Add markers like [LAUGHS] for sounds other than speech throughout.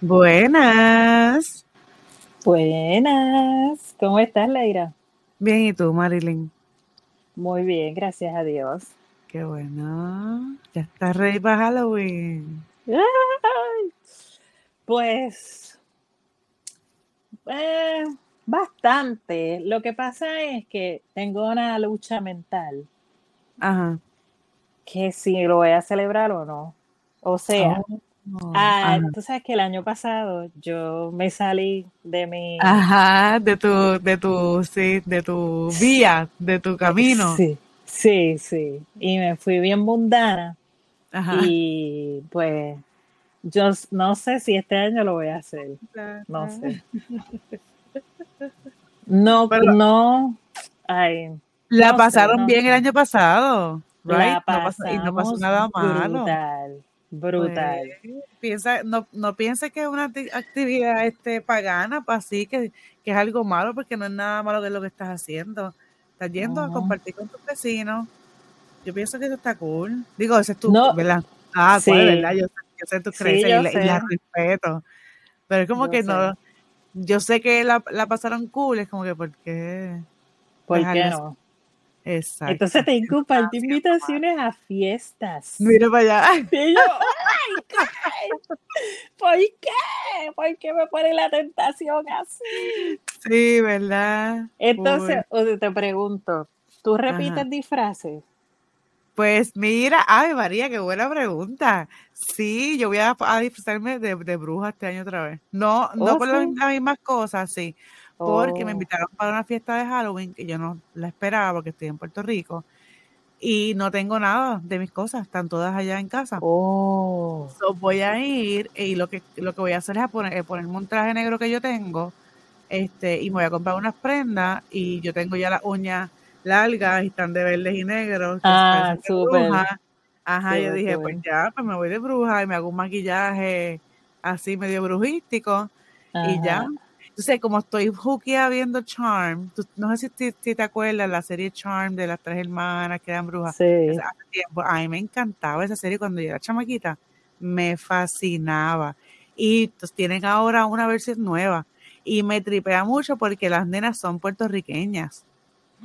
Buenas. Buenas. ¿Cómo estás, Leira? Bien, ¿y tú, Marilyn? Muy bien, gracias a Dios. Qué bueno. Ya estás ready para Halloween. Ay, Pues, eh, bastante. Lo que pasa es que tengo una lucha mental Ajá. que si lo voy a celebrar o no. O sea, Oh, ah, tú sabes que el año pasado yo me salí de mi... Ajá, de tu, de tu, sí, de tu vía, de tu camino. Sí, sí, sí. Y me fui bien mundana. Ajá. Y pues yo no sé si este año lo voy a hacer. No sé. No, Pero- no. Ay, La no sé, pasaron no bien sé. el año pasado, right? la No pasó- y no pasó nada malo. brutal, brutal. Pues, piensa, no, no piense que es una acti- actividad este, pagana, pues así que, que es algo malo, porque no es nada malo que es lo que estás haciendo. Estás yendo a compartir con tus vecinos. Yo pienso que eso está cool. Digo, ese es tu, No, ¿verdad? Ah, sí. pues, ¿verdad? Yo, sé- yo sé tus creencias y, las respeto. Pero es como Yo que sé. no, yo sé que la, la pasaron cool, es como que, ¿por qué? ¿Por qué no? Exacto. Entonces te compartir invitaciones a fiestas. Mira para allá. [LAUGHS] Y yo, ¡ay, qué! ¿Por qué? ¿Por qué me pone la tentación así? Sí, ¿verdad? Entonces, te pregunto, ¿tú repites Ajá. disfraces? Pues mira, ay María, qué buena pregunta. Sí, yo voy a, a disfrazarme de, de bruja este año otra vez. No, no Oh, por las, sí. las mismas cosas, sí, porque me Oh. invitaron para una fiesta de Halloween que yo no la esperaba porque estoy en Puerto Rico y no tengo nada de mis cosas, están todas allá en casa. Oh. So, voy a ir y lo que, lo que voy a hacer es a poner, eh, ponerme un traje negro que yo tengo este, y me voy a comprar unas prendas y yo tengo ya las uñas largas y están de verdes y negros. Ah, súper. Ajá, yo dije, pues ya, pues me voy de bruja y me hago un maquillaje así medio brujístico y ya. Entonces, como estoy juqueada viendo Charm, tú- no sé si, te- si te acuerdas la serie Charm de las tres hermanas que eran brujas. Sí. Hace hace tiempo, a mí me encantaba esa serie cuando yo era chamaquita, me fascinaba. Y pues, tienen ahora una versión nueva y me tripea mucho porque las nenas son puertorriqueñas.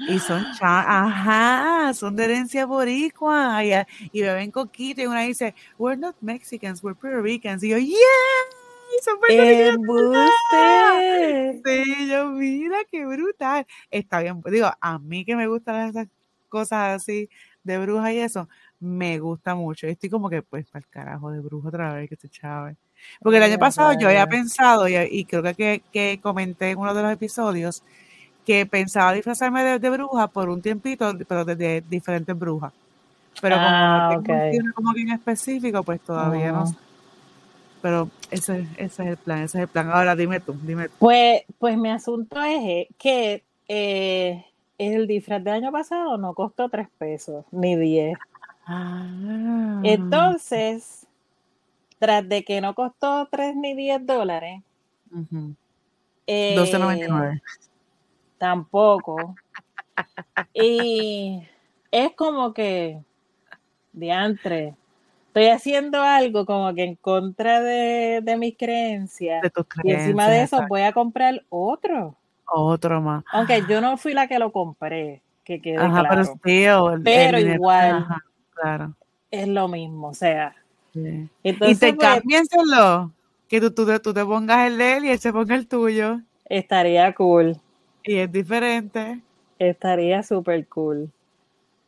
Y son [GASPS] ajá, son de herencia boricua y, y beben coquito y una dice, we're not Mexicans, we're Puerto Ricans. Y yo, yeah, son. Sí, yo, mira, qué brutal. Está bien, pues, digo, a mí que me gustan esas cosas así de bruja y eso, me gusta mucho. Estoy como que, pues, para el carajo de bruja otra vez, que se chave. Porque el año pasado yo había pensado, y, y creo que, que, que comenté en uno de los episodios, que pensaba disfrazarme de, de bruja por un tiempito, pero de, de diferentes brujas. Pero como Ah, tengo como que en específico, pues todavía no sé. Pero ese, ese es el plan, ese es el plan. Ahora dime tú, dime tú. Pues, pues mi asunto es eh, que eh, el disfraz del año pasado no costó tres pesos, ni diez. Ah, Entonces, tras de que no costó tres ni diez dólares, ujú. eh, 12.99. tampoco. Y es como que, diantre, estoy haciendo algo como que en contra de, de mis creencias. De tus Y encima de creencias, eso voy a comprar otro. Otro más. Aunque yo no fui la que lo compré, que quede Ajá, pero claro. tío, el, Pero igual. Ajá, claro. Es lo mismo, o sea. sí. Y Entonces, te pues, cámbienselo. Que tú, tú, tú te pongas el de él y él se ponga el tuyo. estaría cool. Y es diferente. Estaría súper cool.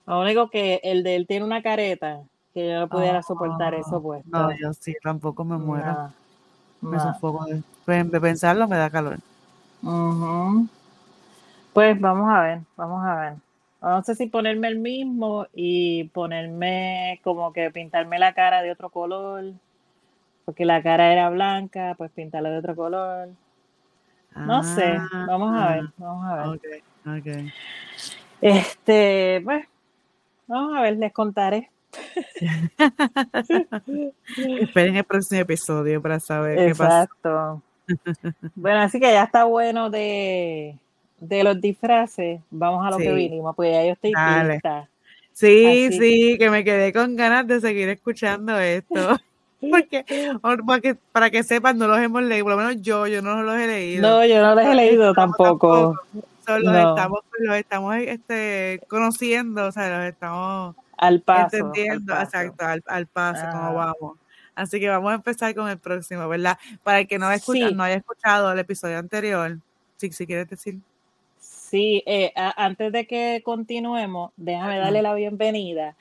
Lo único que el de él tiene una careta que yo no pudiera soportar eso puesto. Ah, No, yo sí, tampoco me muero. Me no. sofoco. De, pues, de pensarlo me da calor. Ujú. Pues vamos a ver, vamos a ver. No sé si ponerme el mismo y ponerme como que pintarme la cara de otro color, porque la cara era blanca, pues pintarla de otro color. No sé, vamos a ver, vamos a ver. Ah, Ok, ok. Este, pues, vamos a ver, les contaré. [LAUGHS] Esperen el próximo episodio para saber Exacto. qué pasa. bueno, así que ya está bueno de, de los disfraces. Vamos a lo que vinimos, pues ya yo estoy lista. Sí, sí, que me quedé con ganas de seguir escuchando esto. [LAUGHS] [LAUGHS] Porque, para que, para que sepan, no los hemos leído, por lo menos yo, yo no los he leído. No, yo no los he leído tampoco. Solo estamos, los estamos este, conociendo, o sea, los estamos al paso, entendiendo, exacto, al, paso, cómo vamos. Así que vamos a empezar con el próximo, ¿verdad? Para el que no, escucha, no haya escuchado el episodio anterior, si, si quieres decir. Sí, eh, antes de que continuemos, déjame darle la bienvenida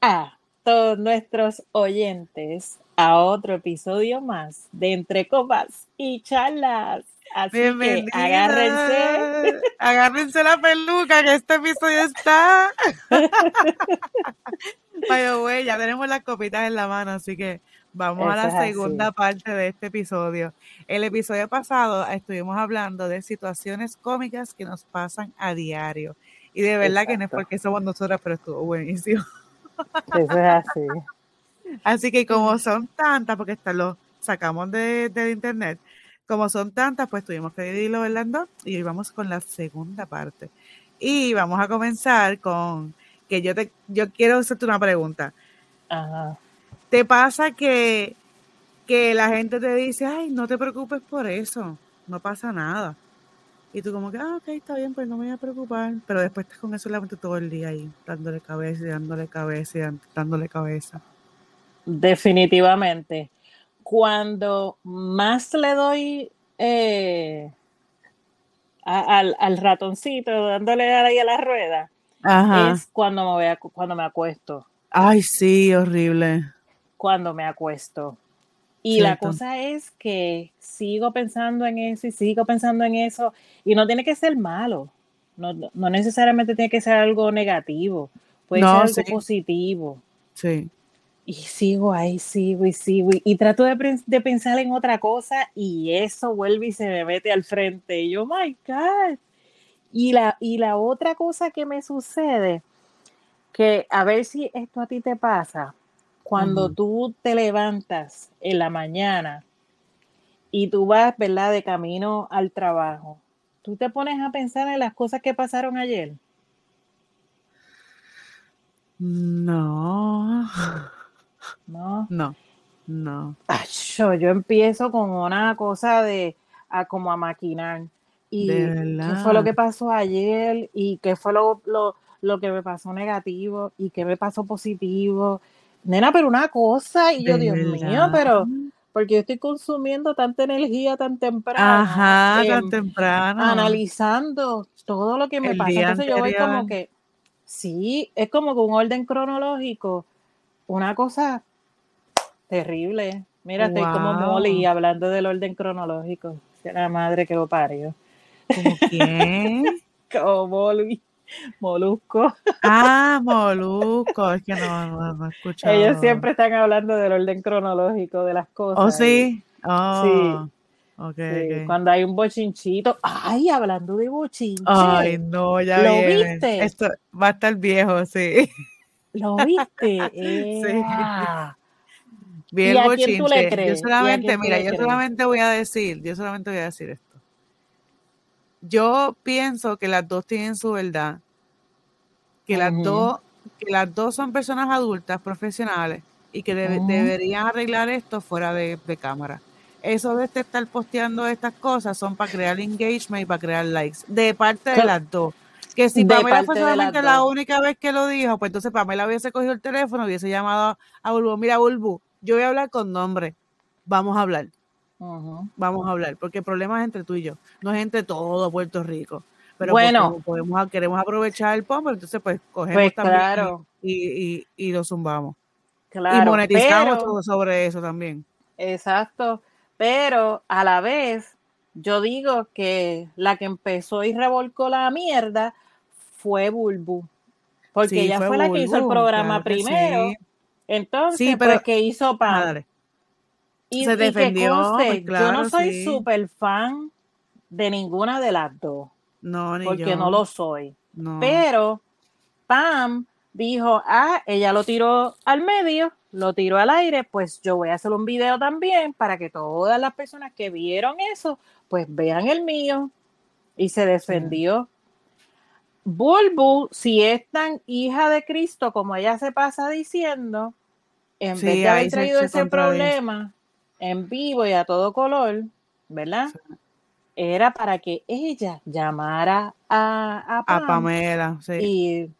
a todos nuestros oyentes a otro episodio más de Entre Copas y Charlas. Así que agárrense. Agárrense la peluca, que este episodio está. [LAUGHS] Pero güey, ya tenemos las copitas en la mano, así que Vamos a la segunda parte de este episodio. El episodio pasado estuvimos hablando de situaciones cómicas que nos pasan a diario. Y de verdad que no es porque somos nosotras, pero estuvo buenísimo. Eso es así. Así que como son tantas, porque hasta lo sacamos de, internet, como son tantas, pues tuvimos que dividirlo en dos y hoy vamos con la segunda parte. Y vamos a comenzar con que yo te yo quiero hacerte una pregunta. Ajá. ¿Te pasa que, que la gente te dice, ay, no te preocupes por eso, no pasa nada? Y tú como que, ah, ok, está bien, pues no me voy a preocupar. Pero después estás con eso la mente todo el día ahí, dándole cabeza y dándole cabeza y dándole cabeza. Definitivamente. Cuando más le doy eh, al, al, ratoncito, dándole ahí a la rueda, es cuando me, voy a, cuando me acuesto. Ay, sí, horrible cuando me acuesto. Y la cosa es que sigo pensando en eso y sigo pensando en eso y no tiene que ser malo, no, necesariamente tiene que ser algo negativo, puede ser algo positivo. Sí. Y sigo ahí, sigo y sigo y, trato de, de, pensar en otra cosa y eso vuelve y se me mete al frente y yo, my God. Y la, y la otra cosa que me sucede, que a ver si esto a ti te pasa, cuando tú te levantas en la mañana y tú vas, ¿verdad?, de camino al trabajo, tú te pones a pensar en las cosas que pasaron ayer. No. No. No. No. yo, yo empiezo con una cosa de a como a maquinar. Y qué fue lo que pasó ayer y qué fue lo, lo, lo que me pasó negativo y qué me pasó positivo nena, pero una cosa, y yo, Dios mío, pero porque yo estoy consumiendo tanta energía tan temprano. Ajá, tan em, temprano. Analizando todo lo que me pasa. Entonces yo voy como que, sí, es como con un orden cronológico, una cosa terrible. Mira, estoy como Molly hablando del orden cronológico. La madre que lo parió. ¿Cómo quién? [LAUGHS] como Molly. Molusco. Ah, Molusco, es que no, no, he escuchado. Ellos siempre están hablando del orden cronológico de las cosas. ¿Oh, sí? Oh, sí. Okay, Cuando hay un bochinchito. Ay, hablando de bochinche. Ay, no, ya ¿Lo viste? Esto va a estar viejo, sí. ¿Lo viste? [LAUGHS] sí. Ah. Bien bochinche. Yo solamente, mira, yo solamente voy a decir, yo solamente voy a decir esto yo pienso que las dos tienen su verdad, que las dos, que las dos son personas adultas, profesionales, y que deberían arreglar esto fuera de, cámara. Eso de este estar posteando estas cosas son para crear engagement y para crear likes, de parte de las dos. Que si Pamela fue solamente la única vez que lo dijo, pues entonces Pamela hubiese cogido el teléfono, hubiese llamado a Bulbu, mira Bulbu, yo voy a hablar con nombre, vamos a hablar. Vamos a hablar, porque el problema es entre tú y yo, no es entre todo Puerto Rico. Pero bueno, podemos, queremos aprovechar el POM, entonces pues cogemos pues, también y, y, lo zumbamos. y monetizamos todo sobre eso también. Exacto, pero a la vez yo digo que la que empezó y revolcó la mierda fue Bulbu, porque ella fue, la que hizo el programa primero. Entonces, pero, pues, que hizo padre y, se defendió. Pues, yo no soy súper fan de ninguna de las dos. No, Porque no lo soy. Pero Pam dijo, ah, ella lo tiró al medio, lo tiró al aire, pues yo voy a hacer un video también para que todas las personas que vieron eso, pues vean el mío. Y se defendió. Bulbu, si es tan hija de Cristo como ella se pasa diciendo, en vez de haber traído ese problema en vivo y a todo color, ¿verdad? Era para que ella llamara a, a, Pamela y,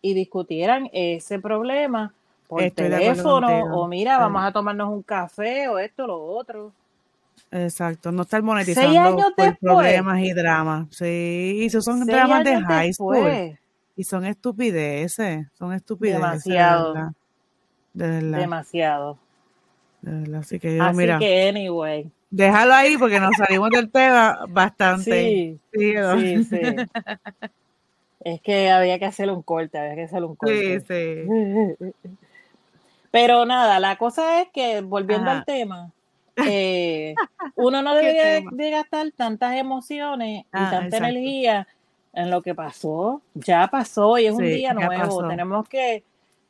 y, discutieran ese problema por teléfono o mira, vamos a tomarnos un café o esto, lo otro. Exacto, no estar monetizando por problemas y dramas. Sí, y esos son dramas de high school. Y son estupideces, son estupideces. Demasiado. De verdad. Demasiado. De verdad. Así que yo, Así mira. que, anyway. Déjalo ahí porque nos salimos del tema bastante. Sí, sí, sí. [LAUGHS] es que había que hacer un corte, había que hacer un corte. Sí, sí. [LAUGHS] Pero nada, la cosa es que, volviendo al tema, eh, uno no [LAUGHS] debe de gastar tantas emociones y ah, tanta energía en lo que pasó. Ya pasó y es un día nuevo. Tenemos que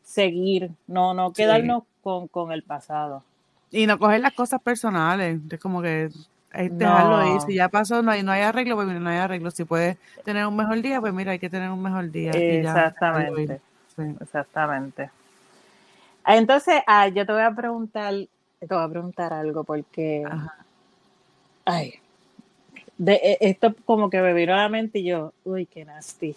seguir, no, no quedarnos con, el pasado. Y no coger las cosas personales. Es como que dejarlo ahí. Si ya pasó, no hay, no hay arreglo, pues no hay arreglo. Si puedes tener un mejor día, pues mira, hay que tener un mejor día. Exactamente. Exactamente. Entonces, ah, yo te voy a preguntar, te voy a preguntar algo porque, ay, de, e, esto como que me vino a la mente y yo, uy, qué nasty.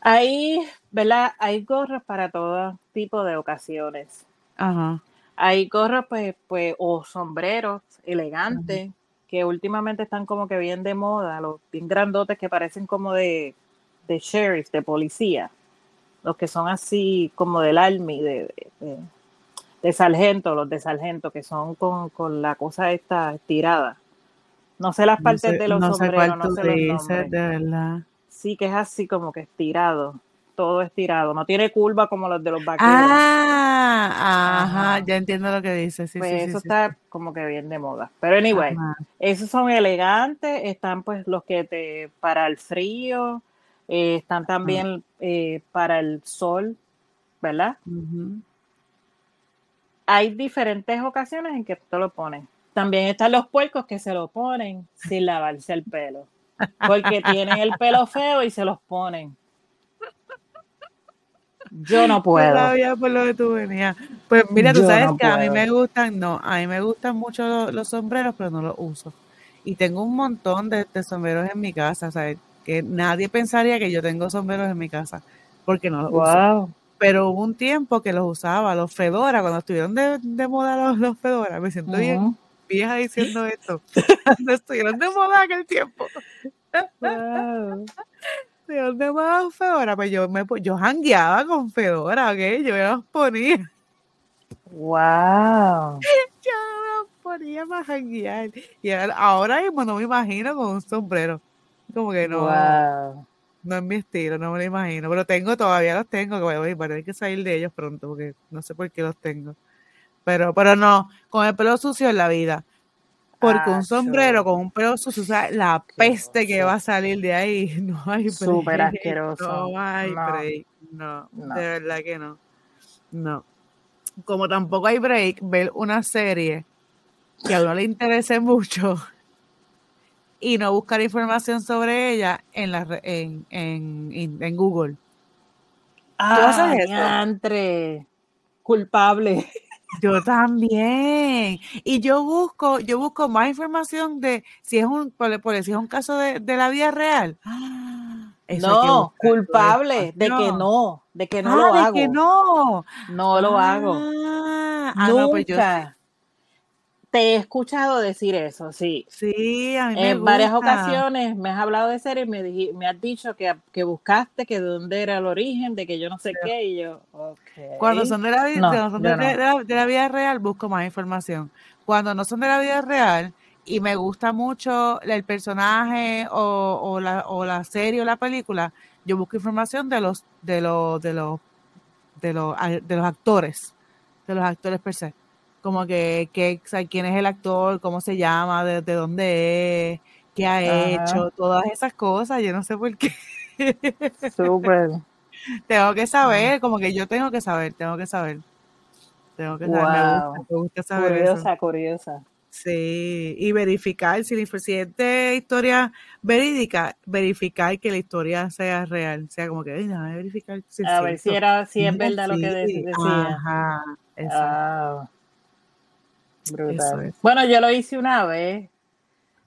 Hay, ¿verdad? Hay gorros para todo tipo de ocasiones. Ajá. Hay gorros, pues, pues, o sombreros elegantes, que últimamente están como que bien de moda, los bien grandotes que parecen como de, de sheriff, de policía los que son así como del Army, de, de, sargento, los de sargento, que son con, la cosa esta estirada. No sé las partes de los sombreros, no sé los nombres. De verdad. Sí, que es así como que estirado, todo estirado. No tiene curva como los de los vaqueros. Ah, ajá, ya entiendo lo que dices. Sí, pues eso está como que bien de moda. Pero anyway, esos son elegantes, están pues los que te para el frío, eh, están también eh, para el sol, ¿verdad? Hay diferentes ocasiones en que te lo ponen. También están los puercos que se lo ponen sin lavarse el pelo, porque [LAUGHS] tienen el pelo feo y se los ponen. Yo no puedo. por lo que tú venías. Pues mira, tú sabes que a mí me gustan, no, a mí me gustan mucho los, sombreros, pero no los uso. Y tengo un montón de, de sombreros en mi casa, ¿sabes? que nadie pensaría que yo tengo sombreros en mi casa, porque no los uso. Pero hubo un tiempo que los usaba, los Fedora, cuando estuvieron de, moda los, los Fedora, me siento bien vieja diciendo [LAUGHS] esto. cuando estuvieron de moda aquel tiempo. Wow. ¿De dónde más Fedora? Pues yo me yo jangueaba con Fedora, ¿ok? Yo me los ponía. Wow. [LAUGHS] Yo me los ponía para janguear. Y ahora mismo no me imagino con un sombrero. Como que no. No es mi estilo, no me lo imagino. Pero tengo, todavía los tengo, que voy a tener que salir de ellos pronto, porque no sé por qué los tengo. Pero, pero no, con el pelo sucio en la vida. Porque un sombrero con un pelo sucio, o sea, la peste que va a salir de ahí, [LAUGHS] no hay break. Súper asqueroso. No hay break. No, de verdad que no. No. Como tampoco hay break, ver una serie que a uno le interese mucho y no buscar información sobre ella en, la, en, en, en Google. Ah, entre culpable. Yo también. Y yo busco, yo busco más información de si es un, por, si es un caso de, la vida real. [GASPS] no, culpable de que no, de que no ah, lo hago. que no. No lo hago. Ah, Nunca te he escuchado decir eso, sí. Sí, a mí En varias ocasiones me has hablado de series y me, me has dicho que, que, buscaste que de dónde era el origen, de que yo no sé qué, y yo, ok. Cuando son, de la, de, la, vida real, busco más información. Cuando no son de la vida real y me gusta mucho el personaje o, o, la, o la serie o la película, yo busco información de los, de los, de los, de los, de los actores, de los actores per se como que, quién es el actor, cómo se llama, de, dónde es, qué ha hecho, todas esas cosas, yo no sé por qué. Súper. [LAUGHS] tengo que saber, como que yo tengo que saber, tengo que saber. Tengo que saber, me, gusta, me gusta saber curiosa, eso. curiosa. Sí, y verificar si, si es de historia verídica, verificar que la historia sea real, sea como que, "Ay, déjame verificar si A ver si cierto". era, si es [LAUGHS] verdad lo que de- decía. Ajá, Ah, brutal. es. Bueno, yo lo hice una vez.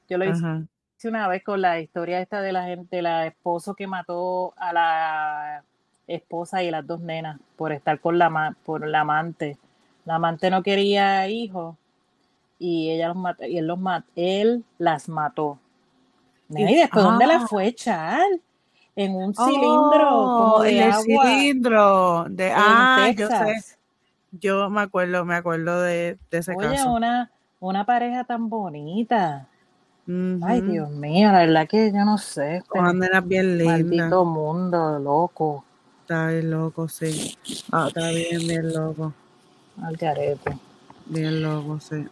Yo lo hice una vez con la historia esta de la gente, la esposo que mató a la esposa y las dos nenas por estar con la por la amante. La amante no quería hijos y ella los mató, y él los mat- él las mató. ¿Y después dónde Ah. la fue a echar? En un cilindro como Oh, de en el agua cilindro de ah, yo sé. Yo me acuerdo, me acuerdo de, de ese Oye, caso. una, una pareja tan bonita. Ay. Dios mío, la verdad que yo no sé. Este nenas bien lindas. maldito mundo, loco. Está bien loco, sí. Ah, Está bien, bien loco. al garete. Bien loco, sí.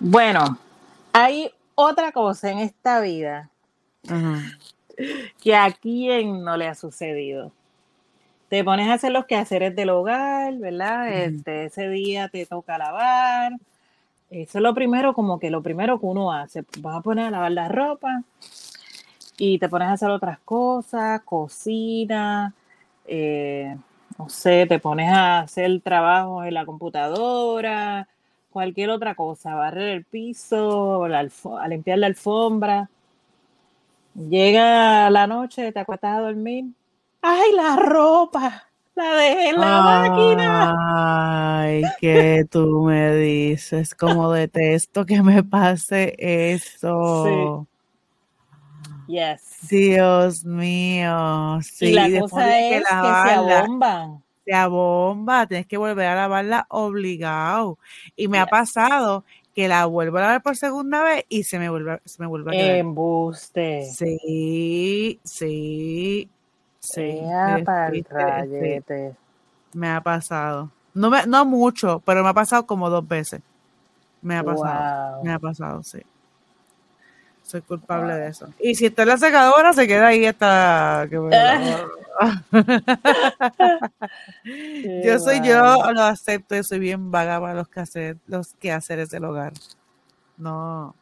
Bueno, hay otra cosa en esta vida Ajá. que a quién no le ha sucedido. Te pones a hacer los quehaceres del hogar, ¿verdad? Este, ese día te toca lavar. Eso es lo primero, como que lo primero que uno hace. Vas a poner a lavar la ropa y te pones a hacer otras cosas, cocina, eh, no sé, te pones a hacer trabajos en la computadora, cualquier otra cosa, barrer el piso, la a limpiar la alfombra. Llega la noche, te acuestas a dormir. ¡Ay, la ropa! La dejé en la máquina. Ay, que tú me dices, como detesto que me pase eso. Yes. Dios mío, sí, y la cosa es que se abomban. se abomba, tienes que volver a lavarla obligado. Y me ha pasado que la vuelvo a lavar por segunda vez y se me vuelve, se me vuelve a quedar. Embuste. Sí, sí, sí. Sí, me ha pasado. No, me, no mucho, pero me ha pasado como dos veces. Me ha pasado. Me ha pasado, sí. Soy culpable de eso. Y si está en la secadora, se queda ahí hasta que me [LAUGHS] Qué Yo soy yo, lo acepto, yo soy bien vaga para los quehaceres, los quehaceres del hogar. No,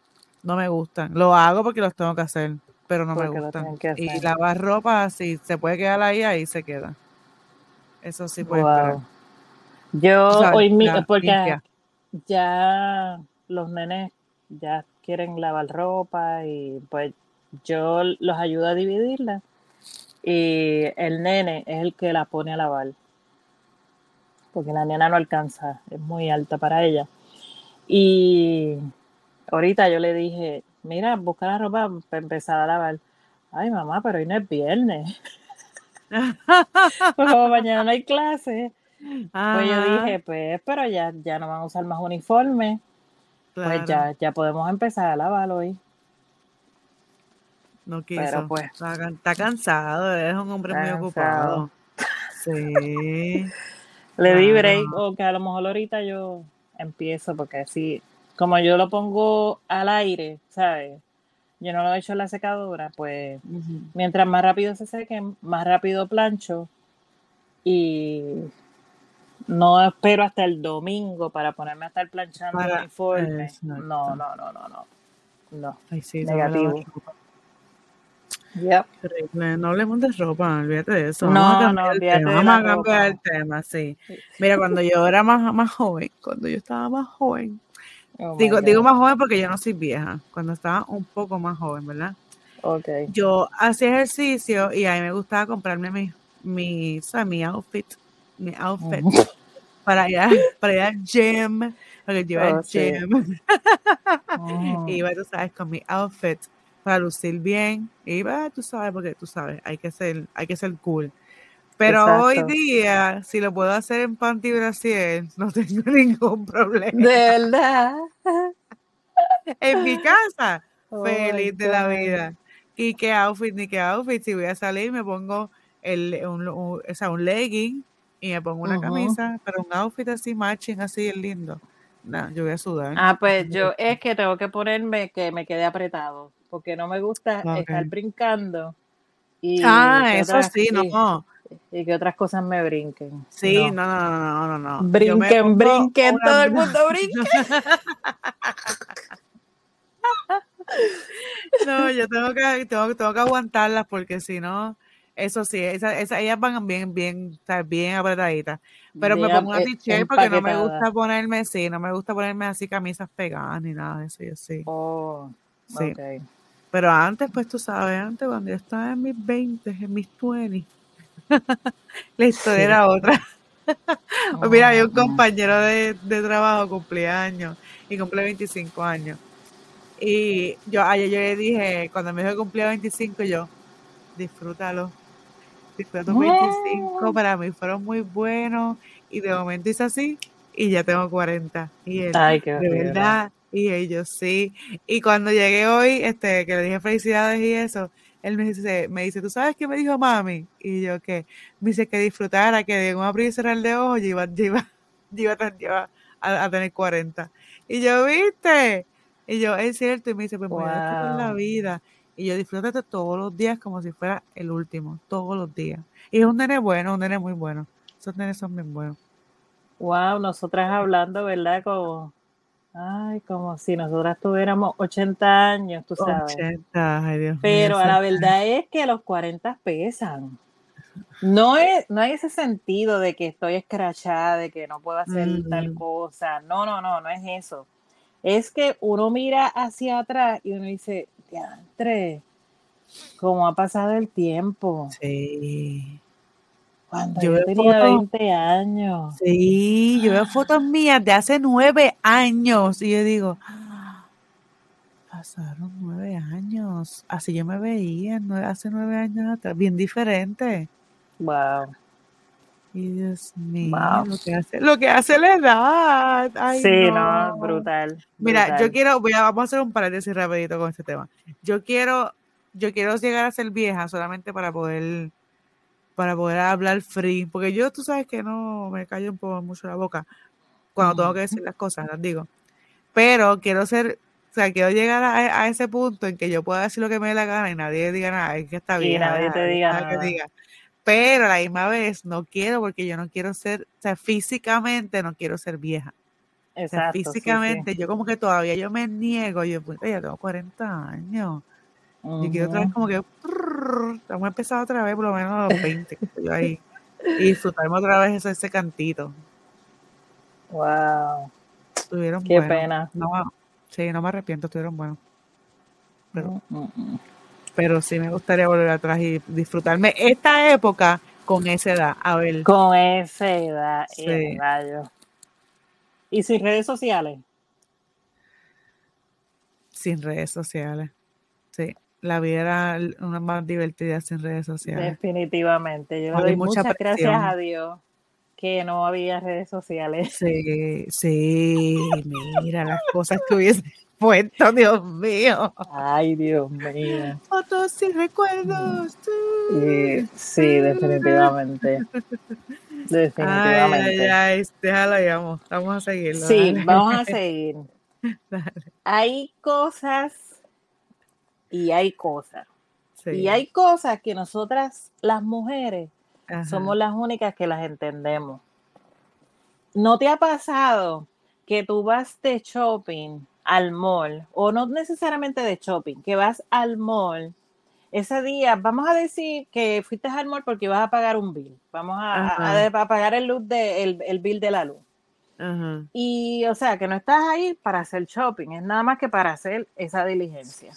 no me gustan. Lo hago porque los tengo que hacer, pero no me Porque tienen que Y lavar ropa, si se puede quedar ahí, ahí se queda. Eso sí puede. Wow. Yo sabes, hoy porque limpia. ya los nenes ya quieren lavar ropa y pues yo los ayudo a dividirla y el nene es el que la pone a lavar porque la nena no alcanza, es muy alta para ella. Y ahorita yo le dije, mira, busca la ropa para empezar a lavar. Ay, mamá, pero hoy no es viernes. [LAUGHS] Pues como mañana no hay clase. Pues yo dije, pues, pero ya, ya no van a usar más uniforme. Pues ya, ya podemos empezar a lavar hoy. no Pero quiso. pues, Está, can- está cansado, es un hombre muy ocupado. Sí, [LAUGHS] Le di break, o que a lo mejor ahorita yo empiezo, porque así, como yo lo pongo al aire, ¿sabes? Yo no lo he hecho en la secadora, pues mientras más rápido se sequen, más rápido plancho y no espero hasta el domingo para ponerme a estar planchando Para- uniforme. exacto. No, no, no, no, no. No. Ay, sí, Negativo. Yep. No hablemos de ropa, olvídate de eso. No, Vamos a no, cambiar el tema. de Vamos a cambiar el tema, sí. Mira, cuando yo era más, más joven, cuando yo estaba más joven, Oh digo, digo más joven porque yo no soy vieja, cuando estaba un poco más joven, ¿verdad? Ok. Yo hacía ejercicio y a mí me gustaba comprarme mi, mi, ¿sabes? mi outfit, mi outfit Ujú. para ir, a- para ir al gym, porque yo iba Oh, al sí. gym. Ujú. [LAUGHS] Iba, tú sabes, con mi outfit para lucir bien. Iba, tú sabes, porque tú sabes, hay que ser, hay que ser cool. Pero hoy día, si lo puedo hacer en panty brasier, [LAUGHS] no tengo [LAUGHS] ningún problema. De verdad. En mi casa, Oh feliz de la vida. Y qué outfit, ni qué outfit. Si voy a salir, me pongo el, un, un- o sea, un legging y me pongo una camisa, pero un outfit así, matching, así, es lindo. No, yo voy a sudar. Ah, pues yo [LAUGHS] es que tengo que ponerme que me quede apretado, porque no me gusta estar brincando y Ah, eso sí, no. Y que otras cosas me brinquen. Sí, no, no, no, no, no. no. Brinquen, brinquen, todo el mundo brinque. [LAUGHS] no, yo tengo que, tengo, tengo que aguantarlas porque si no, eso sí, esa, esa, ellas van bien, bien, bien apretaditas. Pero me pongo una t-shirt porque no me gusta ponerme, sí, no me gusta ponerme así camisas pegadas ni nada de eso, yo sí. Oh, sí. Pero antes, pues tú sabes, antes cuando yo estaba en mis 20, en mis 20, [LAUGHS] la historia era otra. [LAUGHS] mira, había un oh. compañero de, de trabajo, cumpleaños, y cumple 25 años. Y yo ayer yo le dije, cuando me dijo que cumplía 25, yo, disfrútalo. Disfruta tus 25, para mí fueron muy buenos. Y de momento hice así, y ya tengo 40. Y él, de verdad, y ellos sí. Y cuando llegué hoy, este, que le dije felicidades y eso, él me dice, me dice, ¿tú sabes qué me dijo mami? Y yo que, me dice que disfrutara, que de un abrir y cerrar de ojos yo iba, iba, [LAUGHS] iba, a, a, tener 40. Y yo, ¿viste? Y yo, es cierto, y me dice, pues voy a la vida. Y yo disfrútate todos los días como si fuera el último, todos los días. Y es un nene bueno, un nene muy bueno. Esos nenes son bien buenos. Wow, nosotras hablando, ¿verdad? Como, ay, como si nosotras tuviéramos 80 años, tú sabes. 80, ay Dios Pero la verdad es que los 40 pesan. No es, no hay ese sentido de que estoy escrachada, de que no puedo hacer tal cosa. No, no, no, no es eso es que uno mira hacia atrás y uno dice, diantre, ¿cómo ha pasado el tiempo? Sí. Cuando yo, tenía 20 años. Sí, yo veo fotos mías de hace nueve años y yo digo, pasaron nueve años. Así yo me veía hace nueve años atrás, bien diferente. Wow. Y Dios mío, lo, que hace, lo que hace la edad. sí, no. brutal. Mira, yo quiero, voy a, vamos a hacer un paréntesis rapidito con este tema. Yo quiero, yo quiero llegar a ser vieja solamente para poder, para poder hablar free, porque yo, tú sabes que no me callo un poco mucho la boca cuando tengo que decir las cosas, las digo. Pero quiero ser, o sea, quiero llegar a, ese punto en que yo pueda decir lo que me dé la gana y nadie diga nada, es que está bien. Y nadie te diga nada. diga pero a la misma vez no quiero porque yo no quiero ser, o sea, físicamente no quiero ser vieja. Exacto, físicamente, yo como que todavía yo me niego, yo pues, ya tengo 40 años. Y quiero otra vez como que vamos a empezar otra vez por lo menos a los 20, yo ahí, y disfrutarme otra vez ese, ese cantito. Wow. Estuvieron Qué pena. No, sí, no me arrepiento, estuvieron buenos. Pero, mm, mm, mm pero sí me gustaría volver atrás y disfrutarme esta época con esa edad. A ver. Con esa edad, sí. ¿Y sin redes sociales? Sin redes sociales. Sí. La vida era una más divertida sin redes sociales. Definitivamente. Yo le doy muchas gracias a Dios que no había redes sociales. Sí, sí, mira las cosas que hubiese [LAUGHS] puesto, Dios mío. Ay, Dios mío. Fotos y recuerdos. Sí, sí definitivamente. Definitivamente. Ay, ay, déjalo, vamos, vamos a seguirlo. Sí, vamos a seguir. [LAUGHS] Hay cosas y hay cosas. Y hay cosas que nosotras, las mujeres, somos las únicas que las entendemos. ¿No te ha pasado que tú vas de shopping al mall, o no necesariamente de shopping, que vas al mall, ese día, vamos a decir que fuiste al mall porque vas a pagar un bill, vamos a, pagar el, luz de, el, bill de la luz. Y, o sea, que no estás ahí para hacer shopping, es nada más que para hacer esa diligencia.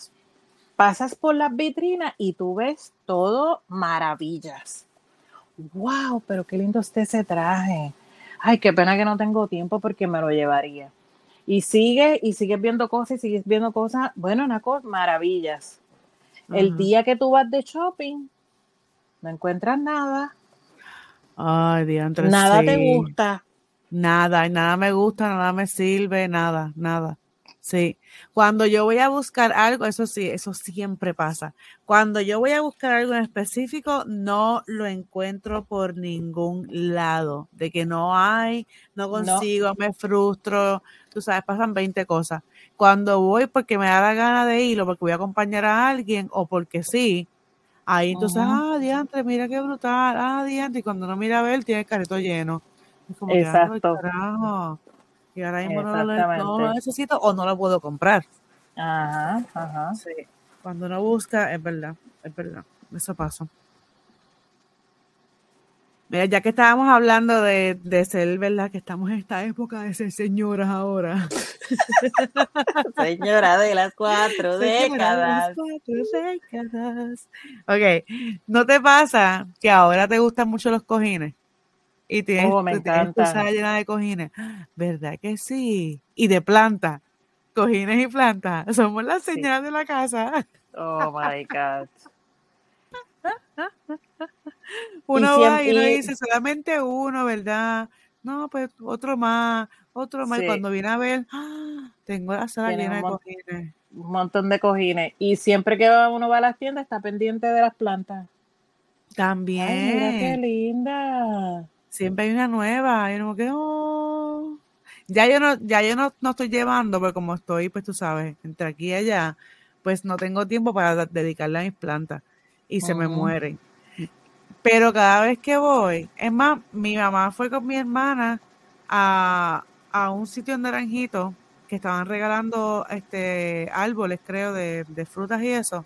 Pasas por las vitrinas y tú ves todo maravillas. ¡Wow! Pero qué lindo usted se traje. Ay, qué pena que no tengo tiempo porque me lo llevaría. Y sigue y sigues viendo cosas y sigues viendo cosas, bueno, una cosa, maravillas. El día que tú vas de shopping, no encuentras nada. Ay, diantre, Nada te gusta. Nada, nada me gusta, nada me sirve, nada, nada. Sí, cuando yo voy a buscar algo, eso sí, eso siempre pasa. Cuando yo voy a buscar algo en específico, no lo encuentro por ningún lado. De que no hay, no consigo, me frustro, tú sabes, pasan 20 cosas. Cuando voy porque me da la gana de ir o porque voy a acompañar a alguien o porque sí, Ahí entonces, ah, diantre, mira qué brutal, ah, diantre, y cuando uno mira a ver, tiene el carrito lleno. Es como Exacto. Y ahora mismo no lo, necesito o no lo puedo comprar. Ajá, ajá. Sí. Cuando uno busca, es verdad, es verdad. Eso pasa. Mira, ya que estábamos hablando de, de, ser, ¿verdad? Que estamos en esta época de ser señoras ahora. [LAUGHS] Señora de las cuatro [LAUGHS] décadas. De las cuatro décadas. Ok, ¿no te pasa que ahora te gustan mucho los cojines? Y tienes, oh, me tienes llena de cojines. ¿Verdad que sí? Y de planta. Cojines y plantas. [LAUGHS] Somos las señoras de la casa. Oh my God. [LAUGHS] uno va y uno dice solamente uno, ¿verdad? No, pues otro más, otro más. Cuando viene a ver, ¡ah! tengo la sala llena de cojines. Un montón de cojines. Y siempre que uno va a las tiendas está pendiente de las plantas. También. qué linda. Siempre hay una nueva. Y uno que, oh". Ya yo no, ya yo no, no estoy llevando, pero como estoy, pues tú sabes, entre aquí y allá, pues no tengo tiempo para dedicarle a mis plantas y se me mueren. Pero cada vez que voy, es más, mi mamá fue con mi hermana a, un sitio en Naranjito que estaban regalando este árboles, creo, de, frutas y eso.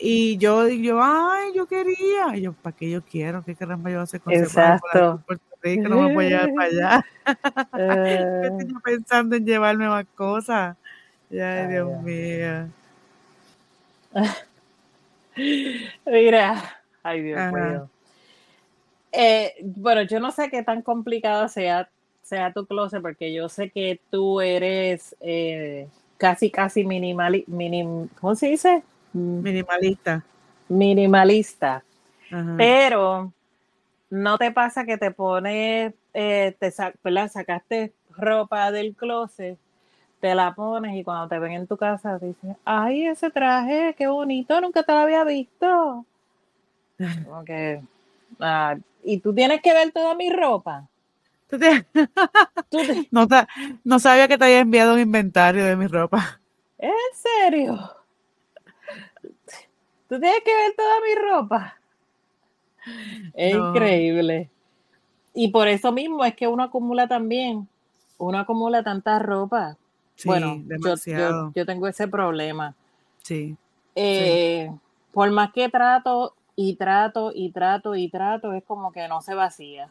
Y yo, yo, ay, yo quería. Y yo, ¿para qué yo quiero? ¿Qué caramba yo voy a hacer con Exacto. Puerto Rico? No me voy a llevar para allá. [LAUGHS] Estoy eh. pensando en llevarme más cosas. Ay, Dios mío. [LAUGHS] Mira, Ay, Dios mío. Eh, bueno, yo no sé qué tan complicado sea, sea tu closet, porque yo sé que tú eres eh, casi, casi minimal, minim, ¿cómo se dice? Minimalista. Minimalista. Pero no te pasa que te pones, eh, te sacaste ropa del closet, te la pones y cuando te ven en tu casa dices, ay, ese traje, qué bonito, nunca te lo había visto. Okay. Ah, y tú tienes que ver toda mi ropa. [LAUGHS] no, no sabía que te había enviado un inventario de mi ropa. ¿En serio? Tú tienes que ver toda mi ropa. Es increíble. Y por eso mismo es que uno acumula también, uno acumula tanta ropa. bueno, yo, yo, tengo ese problema. Sí. Eh, por más que trato y trato y trato y trato, es como que no se vacía.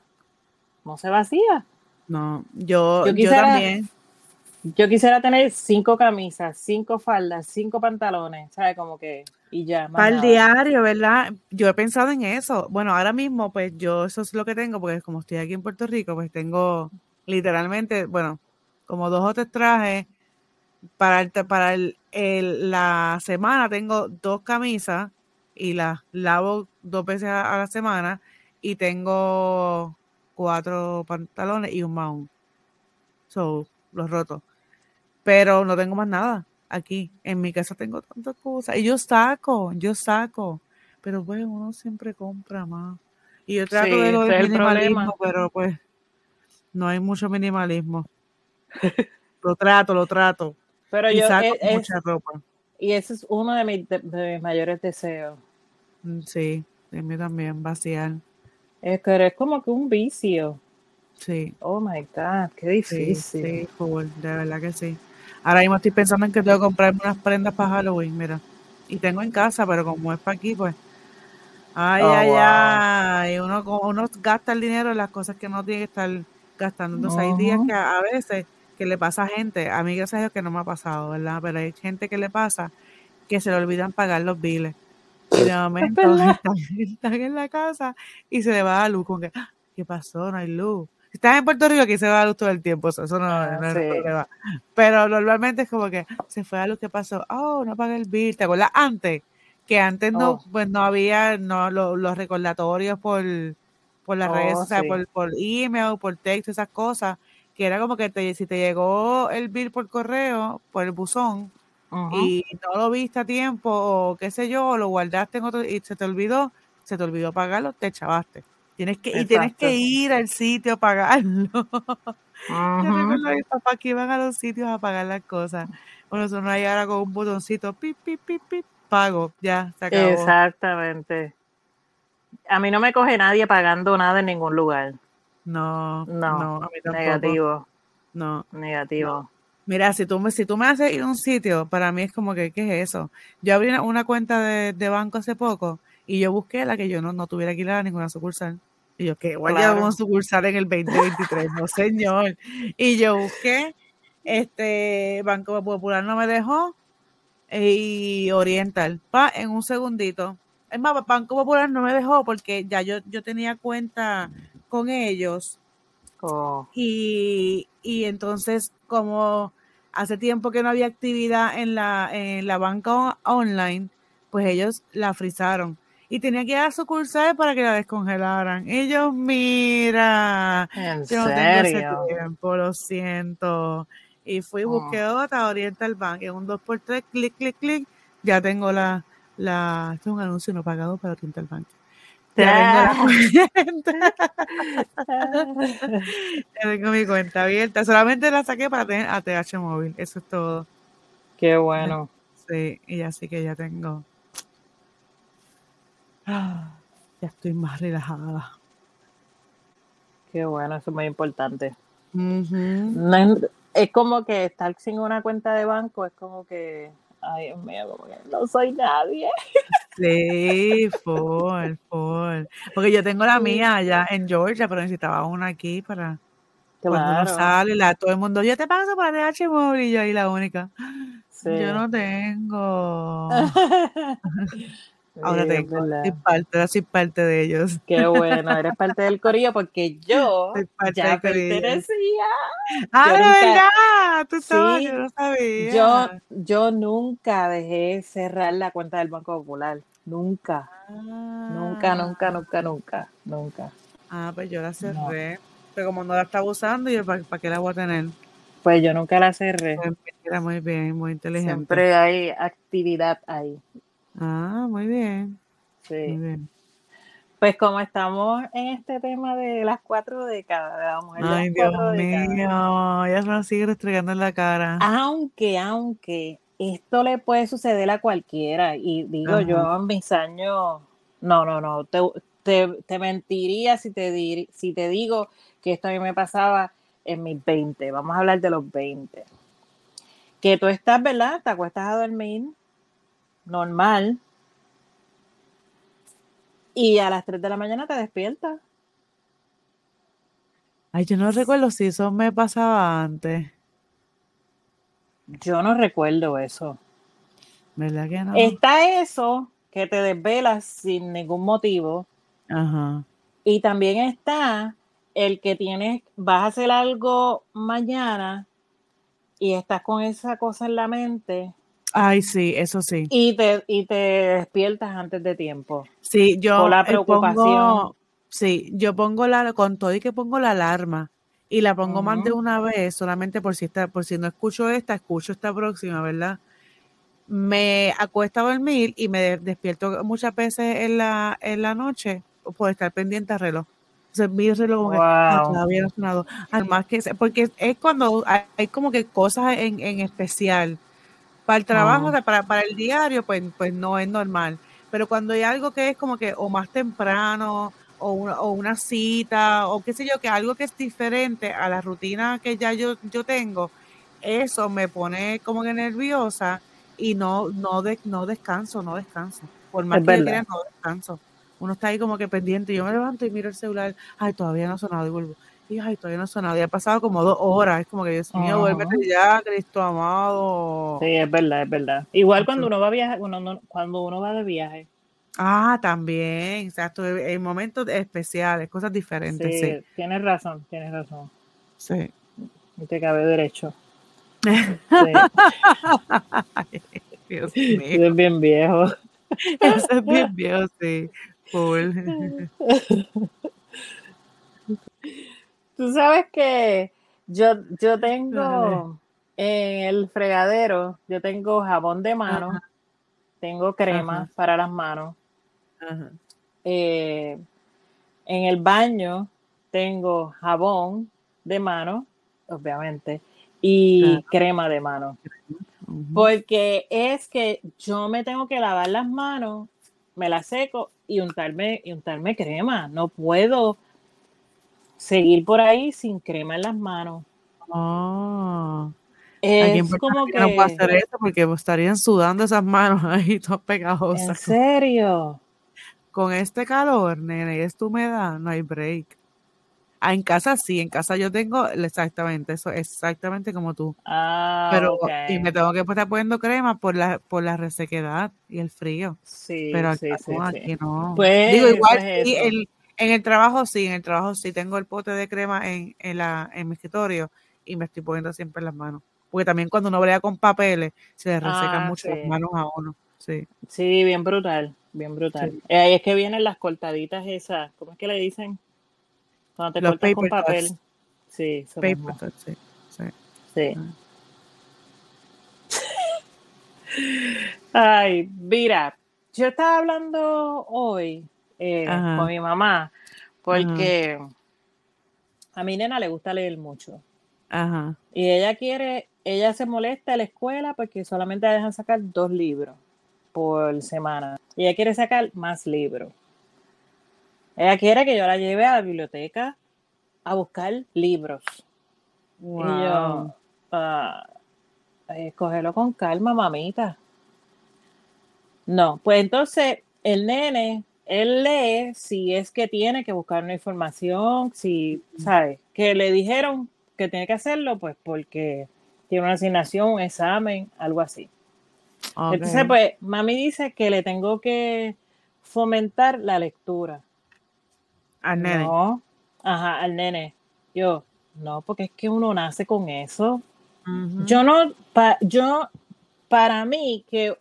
No se vacía. No, yo, yo, también. Yo quisiera tener cinco camisas, cinco faldas, cinco pantalones, ¿sabes? Como que, y ya. Para el diario, ¿verdad? Yo he pensado en eso. Bueno, ahora mismo, pues yo eso es lo que tengo, porque como estoy aquí en Puerto Rico, pues tengo literalmente, bueno, como dos o tres trajes. Para, el, para el, la semana tengo dos camisas y las lavo dos veces a, la semana y tengo cuatro pantalones y un mount. So, los rotos. Pero no tengo más nada aquí. En mi casa tengo tantas cosas. Y yo saco, yo saco. Pero bueno, uno siempre compra más. Y yo trato de lo del minimalismo, pero pues no hay mucho minimalismo. [LAUGHS] lo trato, lo trato. Pero yo saco mucha ropa. Y ese es uno de mis mayores deseos. Mm, sí, de mí también, vaciar. Es que es como que un vicio. Sí. Oh my God, qué difícil. Sí, de verdad que sí. Ahora mismo estoy pensando en que tengo que comprarme unas prendas para Halloween, mira. Y tengo en casa, pero como es para aquí, pues. Ay, oh, ay, ay. Uno, uno gasta el dinero en las cosas que no tiene que estar gastando. Entonces hay días que a, veces que le pasa a gente, a mí gracias a Dios que no me ha pasado, ¿verdad? Pero hay gente que le pasa que se le olvidan pagar los biles. Y de [LAUGHS] momento [LAUGHS] están, en la casa y se le va la luz. Con que, ah, ¿Qué pasó? No hay luz. Estás en Puerto Rico, aquí se va la luz todo el tiempo. Eso, no, ah, es problema. Pero normalmente es como que se fue la luz. ¿Qué pasó? Oh, no pagué el bill. ¿Te acuerdas? Antes, que antes no, oh. pues no había no, los recordatorios por, por las redes, o sea, oh, por, por email, por texto, esas cosas. Que era como que te, si te llegó el bill por correo, por el buzón, y no lo viste a tiempo o qué sé yo, o lo guardaste en otro y se te olvidó, se te olvidó pagarlo, te chavaste. Tienes que, y tienes que ir al sitio a pagarlo. [LAUGHS] Yo recuerdo a mis papás que iban a los sitios a pagar las cosas. Bueno, eso no hay ahora con un botoncito, pip, pip, pip, pip, pago, ya, se acabó. Exactamente. A mí no me coge nadie pagando nada en ningún lugar. No, No, no, a mí tampoco. negativo, No. negativo. Mira, si tú me, si tú me haces ir a un sitio, para mí es como que, ¿qué es eso? Yo abrí una, una cuenta de, de banco hace poco y yo busqué la que yo no, no tuviera que ir a ninguna sucursal. Y yo, ¿qué? Voy a Claro. llevar una sucursal en el 2023. no, señor. Y yo busqué, este, Banco Popular no me dejó y Oriental. Pa, en un segundito. Es más, Banco Popular no me dejó porque ya yo, yo tenía cuenta con ellos Oh, y, y entonces como hace tiempo que no había actividad en la, en la banca online, pues ellos la frizaron. Y tenía que ir a sucursales para que la descongelaran. Ellos, mira, ¿En yo no tengo ese tiempo, lo siento. Y fui, Oh. busqué otra, Oriental Bank, en un 2x3, clic, clic, clic, ya tengo la, la, esto es un anuncio no pagado para Oriental Bank. Ya tengo la cuenta. [LAUGHS] Ya tengo mi cuenta abierta. Solamente la saqué para tener ATH móvil. Eso es todo. Qué bueno. Sí, y así que ya tengo. Ah, ya estoy más relajada. Qué bueno, eso es muy importante. No es, como que estar sin una cuenta de banco es como que, ay Dios mío, como que no soy nadie. Sí, full, full. Porque yo tengo la mía allá en Georgia, pero necesitaba una aquí para cuando uno sale, la, todo el mundo, yo te paso por ATH móvil y yo ahí la única. Sí. Yo no tengo. [LAUGHS] Ahora Sí, tengo. Soy parte, soy parte de ellos. Qué bueno, eres [LAUGHS] parte del corillo porque yo Soy parte ya pertenecía. Ah, de verdad. Tú estabas, Sí, yo no sabía. Yo, yo nunca dejé cerrar la cuenta del Banco Popular. Nunca, nunca, nunca, nunca, nunca, nunca. Ah, pues yo la cerré. Pero como no la estaba usando, yo ¿para, para qué la voy a tener? Pues yo nunca la cerré. Pues muy bien, muy inteligente. Siempre hay actividad ahí. Ah, muy bien. Muy Sí. bien. Pues como estamos en este tema de las cuatro décadas, de la mujer de Ay, las Dios cuatro décadas, mío. Ya se nos sigue restregando en la cara. aunque, aunque esto le puede suceder a cualquiera, y digo Ajá. yo en mis años, no, no, no, te, te, te mentiría si te, dir- si te digo que esto a mí me pasaba en mis 20, vamos a hablar de los 20. Que tú estás, ¿verdad? Te acuestas a dormir, normal, y a las 3 de la mañana te despiertas. Ay, yo no recuerdo si eso me pasaba antes. Yo no recuerdo eso. ¿Verdad que no? Está eso que te desvelas sin ningún motivo. Ajá. Y también está el que tienes, vas a hacer algo mañana y estás con esa cosa en la mente Ay, sí, eso sí. y te, y te despiertas antes de tiempo. Sí, yo Por la eh, preocupación. pongo, sí, yo pongo la, con todo y que pongo la alarma y la pongo más de una vez, solamente por si está, por si no escucho esta, escucho esta próxima, ¿verdad? Me acuesto a dormir y me de- despierto muchas veces en la, en la noche por estar pendiente al reloj. Entonces mi reloj como que ah, Wow. todavía no sonado. Además que, porque es cuando hay, hay como que cosas en, en especial. Para el trabajo, o sea, para, para el diario, pues, pues no es normal. Pero cuando hay algo que es como que o más temprano o una, o una cita o qué sé yo, que algo que es diferente a la rutina que ya yo, yo tengo, eso me pone como que nerviosa y no, no, de, no descanso, no descanso. Por más Es que yo quiera, no descanso. Uno está ahí como que pendiente. Yo me levanto y miro el celular. Ay, todavía no ha sonado y vuelvo. Y ay, todavía no ha sonado. Y ha pasado como dos horas. Es como que, Dios mío, vuélvete ya, Cristo amado. Sí, es verdad, es verdad. Igual cuando uno va a viajar, cuando uno, cuando uno va de viaje. Ah, también, exacto, en momentos especiales, cosas diferentes, sí, Sí, tienes razón, tienes razón. sí. No te cabe derecho. [LAUGHS] Sí. Ay, Dios mío, eres bien viejo. eso es bien viejo, sí, full. [LAUGHS] Tú sabes que yo, yo tengo en el fregadero, yo tengo jabón de mano, Ajá, tengo crema ajá, para las manos. ajá. eh, en el baño tengo jabón de mano, obviamente, y crema de mano. Porque es que yo me tengo que lavar las manos, me las seco y untarme, y untarme crema. No puedo seguir por ahí sin crema en las manos. Oh. Es como que... no puedo hacer eso porque estarían sudando esas manos [LAUGHS] ahí todas pegajosas. ¿En serio? Con este calor, nene, y esta humedad, no hay break. Ah, en casa sí, en casa yo tengo exactamente eso, exactamente como tú. Ah, pero y me tengo que estar poniendo crema por la por la resequedad y el frío. Sí, Pero sí, acá, sí, aquí no. Pues, Digo, igual pues el- en el trabajo sí, en el trabajo sí tengo el pote de crema en, en la en mi escritorio y me estoy poniendo siempre en las manos. Porque también cuando uno brega con papeles, se le resecan Ah, mucho sí. las manos a uno. Sí. Sí, bien brutal, bien brutal. Sí. Eh, Ahí es que vienen las cortaditas esas, ¿cómo es que le dicen? Cuando te Los cortas con papel. Sí, Paper cut, sí, sí. Sí. Ah. [LAUGHS] Ay, mira, yo estaba hablando hoy eh, con mi mamá porque a mi nena le gusta leer mucho Ajá. y ella quiere, ella se molesta en la escuela porque solamente la dejan sacar dos libros por semana y ella quiere sacar más libros. Ella quiere que yo la lleve a la biblioteca a buscar libros. Y yo, Wow. ah, eh, cógelo con calma, mamita. No, pues entonces el nene, él lee si es que tiene que buscar una información, si, ¿sabes? Que le dijeron que tiene que hacerlo, pues porque tiene una asignación, un examen, algo así. Entonces, pues, mami dice que le tengo que fomentar la lectura. Al nene. No, ajá, al nene. Yo, no, porque es que uno nace con eso. Yo no, pa- yo, para mí, que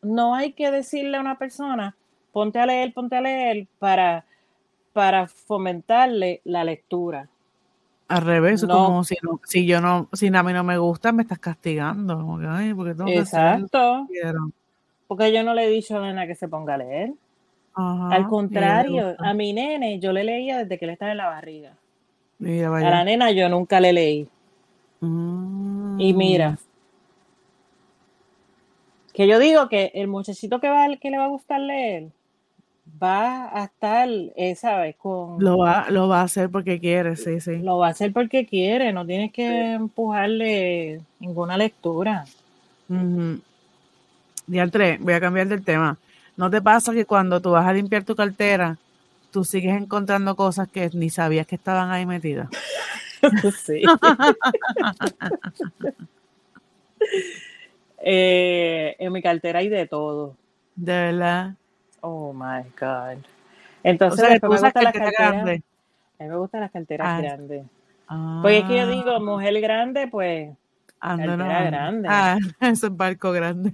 no hay que decirle a una persona, ponte a leer, ponte a leer, para, para fomentarle la lectura. Al revés, No. como si, no, si yo no, si a mí no me gusta, me estás castigando. Como que, ay, porque tengo que hacerlo? Exacto. Porque yo no le he dicho a nena que se ponga a leer. Ajá, Al contrario, a mi nene yo le leía desde que él estaba en la barriga. Mira, A la nena yo nunca le leí. Mm. Y mira, que yo digo que el muchachito que va que le va a gustar leer va a estar, eh, ¿sabes? Con Lo va, lo va a hacer porque quiere, sí, sí. lo va a hacer porque quiere, no tienes que empujarle ninguna lectura. Ujú. Diantre, voy a cambiar del tema. ¿No te pasa que cuando tú vas a limpiar tu cartera, tú sigues encontrando cosas que ni sabías que estaban ahí metidas? [LAUGHS] Sí. [LAUGHS] Eh, en mi cartera hay de todo. De verdad. Oh my God. O Entonces, sea, que después me gustan las cartera carteras. grande. A mí me gustan las carteras Ah, grandes. Porque es que yo Ah, digo, mujer grande, pues, ando no cartera ande. grande. Ah, [LAUGHS] eso es barco grande.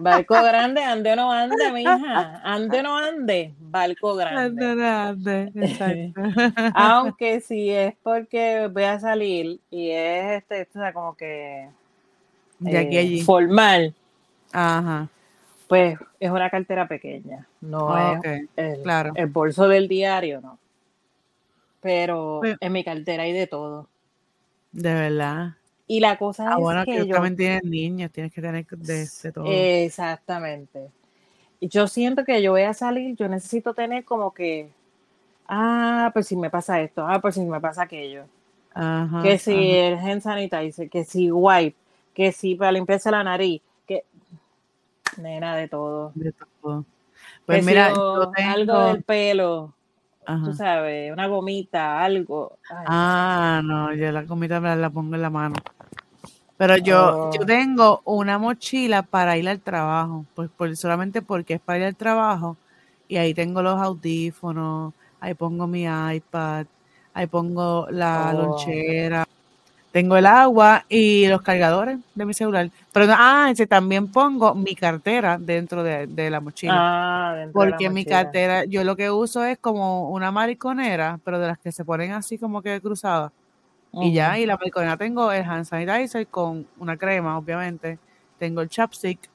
barco grande, ande o no ande, [LAUGHS] mija. Ande o no ande, barco grande. Ando no ande. Exacto. [LAUGHS] Aunque si es porque voy a salir y es este, o sea, como que De aquí eh, allí. formal, Ajá. Pues es una cartera pequeña. No Ok, es el, claro. el bolso del diario, no. Pero Pues- en mi cartera hay de todo. De verdad. Y la cosa Ah, es bueno, que que yo también tienes niños, tienes que tener de, de todo. Exactamente. Y Yo siento que yo voy a salir, yo necesito tener como que, ah, pues si me pasa esto, ah, pues si me pasa aquello. Ajá, que si ajá. el hand sanitizer, que si wipe, que si para limpiarse la nariz, nena de todo. de todo. Pues mira, yo- yo tengo. algo del pelo, Ajá. tú sabes, una gomita, algo. Ay, Ah, no, yo la comida me la, la pongo en la mano. Pero yo, Oh. yo tengo una mochila para ir al trabajo, pues por, solamente porque es para ir al trabajo y ahí tengo los audífonos, ahí pongo mi iPad, ahí pongo la Oh. lonchera, tengo el agua y los cargadores de mi celular. Pero no- ah, ese también pongo mi cartera dentro de, de la mochila. Ah, la Porque mi mochila. cartera, yo lo que uso es como una mariconera, pero de las que se ponen así como que cruzadas. Y ya, y la mariconera tengo el hand sanitizer con una crema, obviamente. Tengo el chapstick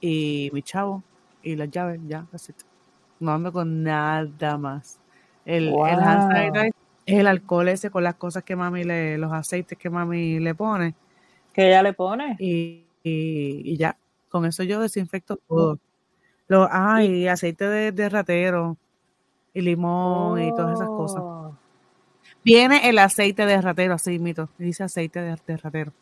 y mi chavo y las llaves, ya, it. No ando con nada más. El, el hand Wow. sanitizer el alcohol ese con las cosas que mami le, los aceites que mami le pone. ¿Qué ella le pone? Y y, ya. Con eso yo desinfecto todo. Lo, ah, y aceite de, ratero y limón y todas esas cosas. Oh. Viene el aceite de ratero, así mito, dice aceite de, ratero.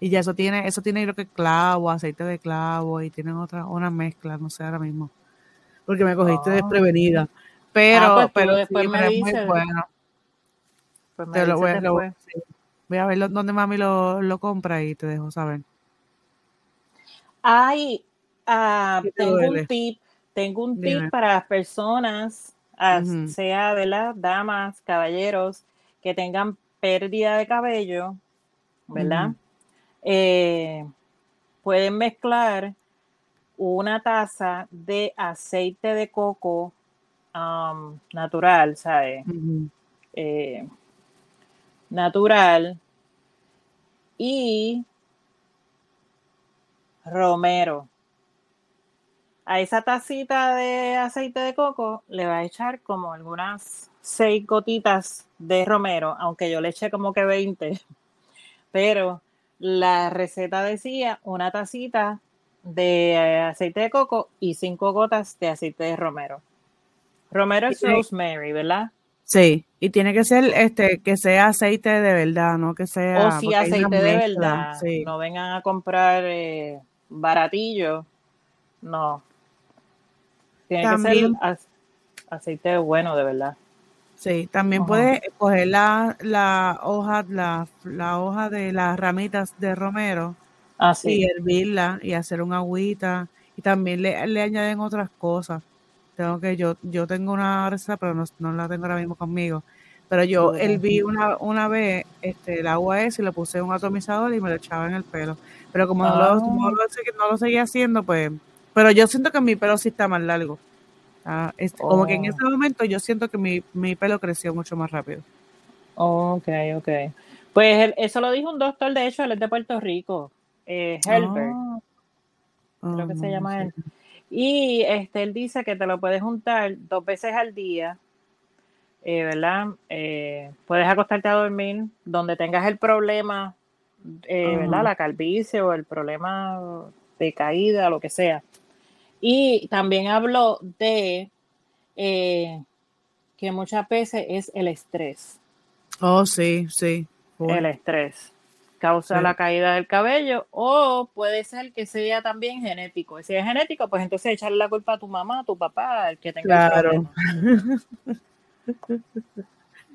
Y ya eso tiene, eso tiene creo que clavo, aceite de clavo y tienen otra, una mezcla, no sé ahora mismo. Porque me cogiste ah. desprevenida. Pero, ah, pues pero después me es muy bueno. Pues me lo voy, voy, a ver dónde mami lo, lo compra y te dejo saber. Ay, ah, tengo un tip, tengo un tip para las personas, ah, sea de las damas, caballeros, que tengan pérdida de cabello, ¿verdad? Eh, pueden mezclar una taza de aceite de coco natural, ¿sabes? Eh, natural y romero. A esa tacita de aceite de coco le va a echar como algunas seis gotitas de romero, aunque yo le eché como que 20, [LAUGHS] pero la receta decía una tacita de aceite de coco y cinco gotas de aceite de romero. Romero es rosemary, ¿verdad? Sí, y tiene que ser este que sea aceite de verdad, no que sea. O si aceite de verdad. No vengan a comprar eh, baratillo. No. Tiene que ser aceite bueno, de verdad. Sí, también puedes coger la, la hoja, la, la, hoja de las ramitas de romero ah, y hervirla y hacer una agüita. Y también le, le, añaden otras cosas. Tengo que, yo, yo tengo una receta, pero no, la tengo ahora mismo conmigo. Pero yo herví una, una vez este, el agua ese y le puse un atomizador y me lo echaba en el pelo. Pero como no, lo, ah. no, lo, seguía haciendo, pues. Pero yo siento que mi pelo sí está más largo. Ah, este, como que en oh. ese momento yo siento que mi, mi pelo creció mucho más rápido. ok, ok. Pues eso lo dijo un doctor, de hecho, él es de Puerto Rico, eh, Helbert. Ah. creo que se llama él. Y este, él dice que te lo puedes juntar dos veces al día, eh, ¿verdad? Eh, puedes acostarte a dormir donde tengas el problema eh, ¿verdad? La calvicie o el problema de caída, lo que sea. Y también habló de eh, que muchas veces es el estrés. Oh, sí, sí. El estrés causa la caída del cabello o puede ser que sea también genético. Si es genético, pues entonces echarle la culpa a tu mamá, a tu papá, el que tenga claro. [LAUGHS]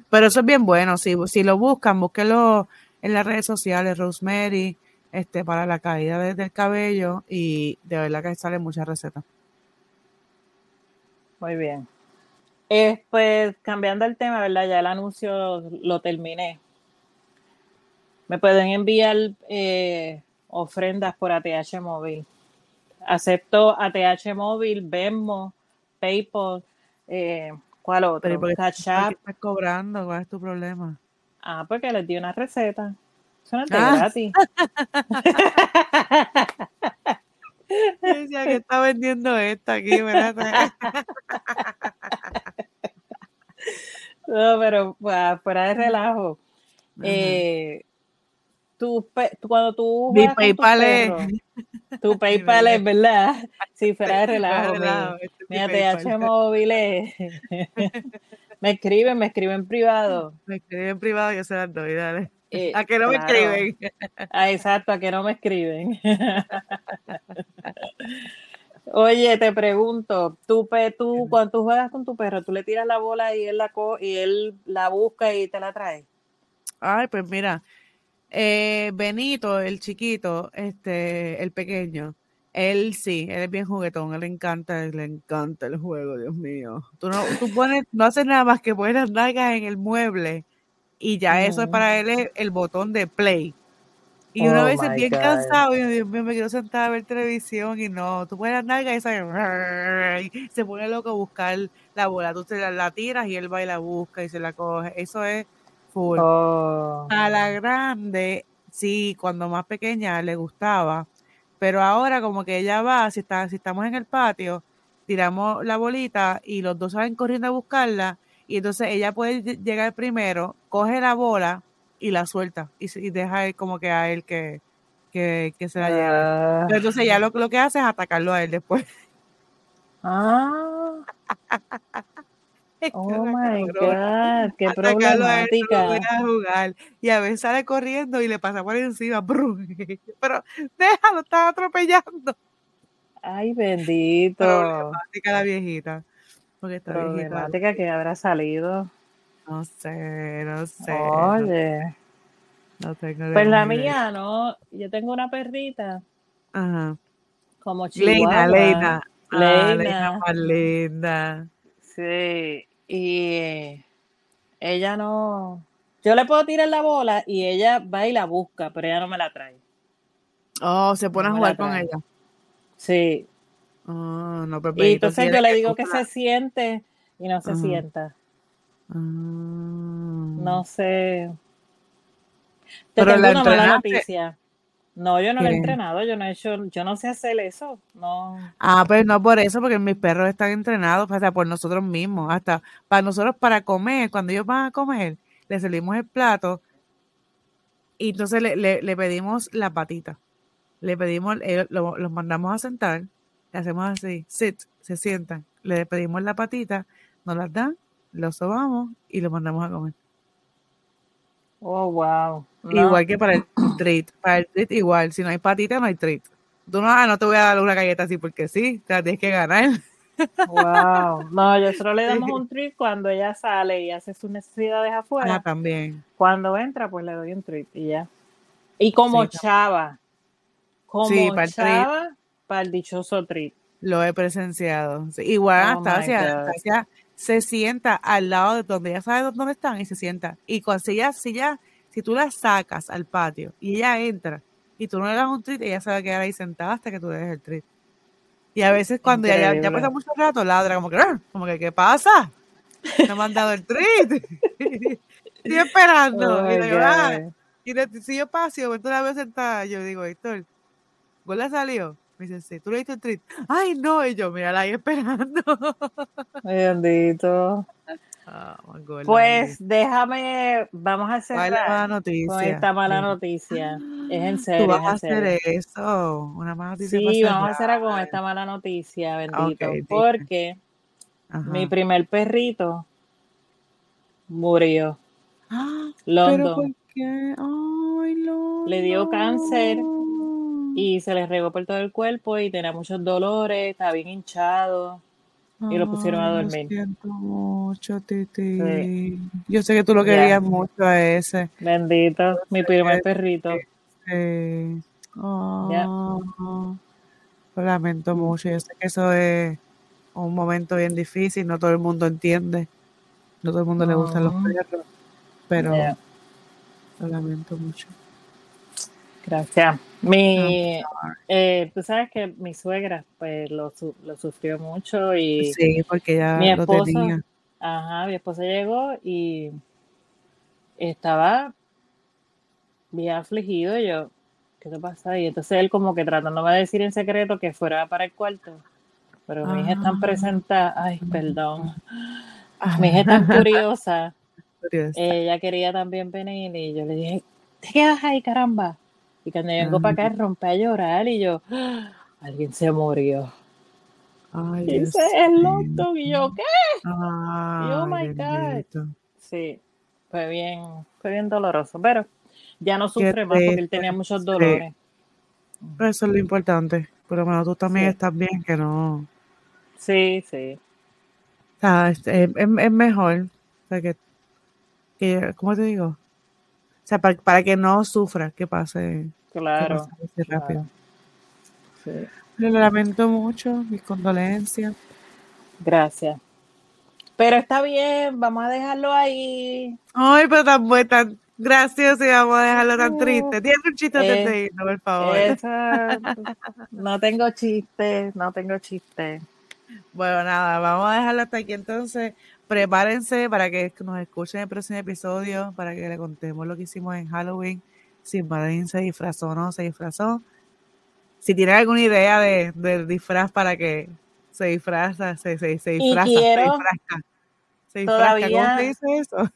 Pero eso es bien bueno, si, si lo buscan, búsquelo en las redes sociales, Rosemary, este, para la caída del cabello y de verdad que salen muchas recetas. Muy bien. Eh, pues cambiando el tema, ¿verdad? Ya el anuncio lo terminé. Me pueden enviar eh, ofrendas por ATH móvil. Acepto ATH móvil, Venmo, PayPal, eh, ¿cuál otro? ¿Por qué estás cobrando? ¿Cuál es tu problema? Ah, porque les di una receta. Suena ah. gratis. [LAUGHS] Yo decía que está vendiendo esta aquí, ¿verdad? [LAUGHS] no, pero fuera de relajo. Eh, tú, cuando tú mi PayPal es [LAUGHS] tu PayPal es verdad si [LAUGHS] fuera de relajo, mi, ATH este móvil es me escriben, me escriben privado. Me escriben en privado, yo se las doy, dale. Eh, [LAUGHS] a que no me escriben. Ah, exacto, a que no me escriben. Oye, te pregunto, tú, tú cuando tú juegas con tu perro, tú le tiras la bola y él la y él la busca y te la trae. Ay, pues mira, eh, Benito, el chiquito, este, el pequeño, él sí, él es bien juguetón, él le encanta, le encanta el juego, Dios mío. Tú no, tú pones, no haces nada más que poner las nalgas en el mueble y ya eso es para él el, botón de play. Y una oh vez es bien cansado y Dios mío, me quiero sentar a ver televisión y no, tú pones las nalgas y, se pone loco a buscar la bola, tú te la, tiras y él va y la busca y se la coge. Eso es full. Oh. A la grande, sí, cuando más pequeña le gustaba pero ahora como que ella va, si, está, si estamos en el patio, tiramos la bolita y los dos salen corriendo a buscarla y entonces ella puede llegar primero, coge la bola y la suelta y, deja como que a él que, que, que se la lleve. Ah, Pero entonces ya lo, lo que hace es atacarlo a él después. ah, [LAUGHS] oh my. God, qué Atacarlo a él, no lo problemática. voy a jugar. Y a veces sale corriendo y le pasa por encima. [LAUGHS] Pero déjalo, está atropellando. Ay, [LAUGHS] bendito. Problemática la viejita. Porque está viejita. Problemática que habrá salido. No sé, no sé. Oye, No tengo pues la mía, ¿no? Yo tengo una perrita Ajá. como Leina, chihuahua. Leina. Ah, Leina. Leina más linda. Sí, y ella no... Yo le puedo tirar la bola y ella va y la busca, pero ella no me la trae. Oh, se pone No a jugar con ella. Sí, Oh, no, pero y entonces yo le digo que se siente y no se sienta. Ah. No sé. Te Pero tengo la una mala noticia. No, yo no la he entrenado, yo no he hecho, yo no sé hacer eso. No. Ah, pues no por eso, porque mis perros están entrenados, o sea, por nosotros mismos. Hasta para nosotros, para comer, cuando ellos van a comer, le servimos el plato y entonces le, le- le pedimos la patita. Le pedimos, ellos- lo- los mandamos a sentar, le hacemos así, sit, se sientan, le pedimos la patita, nos las dan, los sobamos y los mandamos a comer. Oh, wow. No. Igual que para el treat. Para el treat igual. Si no hay patita, no hay treat. Tú no, ah, no te voy a dar una galleta así porque sí. Te la tienes que ganar. Wow. [LAUGHS] No, yo solo le damos un treat cuando ella sale y hace sus necesidades afuera. Ah, también. Cuando entra, pues le doy un treat y ya. Y como Sí, chava, como Sí, para el chava, para el dichoso treat. Lo he presenciado. Sí, Igual Oh hasta hacia, se sienta al lado de donde ella sabe dónde están y se sienta. Y cuando si ella, si ella, si tú la sacas al patio y ella entra y tú no le das un treat, ella se va a quedar ahí sentada hasta que tú le des el treat. Y a veces cuando ya, ya, pasa mucho rato, ladra como que, "Ah", como que, ¿qué pasa? No me han dado el treat. [LAUGHS] Estoy esperando. Oh y, digo, "Ah". Y le- si yo paso, y de momento la veo sentada, yo digo, Héctor, ¿Gorda salió? Me dice, sí, tú le diste el treat. Ay, no, y yo, mira, ahí esperando. Ay, bendito. Ah, Pues déjame, vamos a ¿Cuál es la mala cerrar noticia? con esta mala noticia. Es en Tú serio, vas es a hacer eso, una mala noticia Sí, vamos a cerrar con esta mala noticia, bendito. Porque Ajá. mi primer perrito murió. Ah, ¿Pero por London. qué? Ay, no. Le dio cáncer y se le regó por todo el cuerpo y tenía muchos dolores, estaba bien hinchado. Y lo pusieron a dormir. Lo siento mucho, Titi. Sí. Yo sé que tú lo querías mucho a ese. Bendito, mi primer perrito. Sí. Lo lamento mucho. Yo sé que eso es un momento bien difícil. No todo el mundo entiende. No todo el mundo le gustan los perros. Pero lo lamento mucho. Gracias. Mi, sorry. eh, tú sabes que mi suegra pues lo, su- lo sufrió mucho y Sí, porque ya mi lo esposo, tenía. ajá, mi esposa llegó y estaba bien afligido y yo, ¿qué te pasa? Y entonces él como que tratándome de decir en secreto que fuera para el cuarto. Pero mi hija es tan Ah. presentada, ay, perdón, Ah, mi hija es tan curiosa, Dios. ella quería también venir y yo le dije, te quedas ahí, caramba. Y cuando vengo para acá, rompí a llorar y yo, "Ah, alguien se murió. Ay, Y ese es. London y yo, ¿qué? Ay, oh my God. Sí, fue bien, fue bien doloroso, pero ya no sufre más porque él tenía muchos Sí. dolores. Pero eso es lo importante. Por lo menos tú también Sí. estás bien, que no. Sí, sí, O sea, es, es- es- es mejor. O sea, que, que, ¿cómo te digo? Sea, para, para que no sufra que pase, que claro. pase así rápido. Sí. Lo lamento mucho, mis condolencias. Gracias. Pero está bien, vamos a dejarlo ahí. Ay, pero tan buen, tan gracioso y vamos a dejarlo tan triste. Tienes un chiste Eh, de irnos, por favor. No tengo chiste, no tengo chiste. Bueno, nada, vamos a dejarlo hasta aquí entonces. Prepárense para que nos escuchen en el próximo episodio, para que le contemos lo que hicimos en Halloween. Si Madeline se disfrazó o no se disfrazó. Si tienen alguna idea de, del disfraz para que se disfraza, se, se, se disfraza, se quiero disfrazca. Se disfrazca, ¿cómo se dice eso?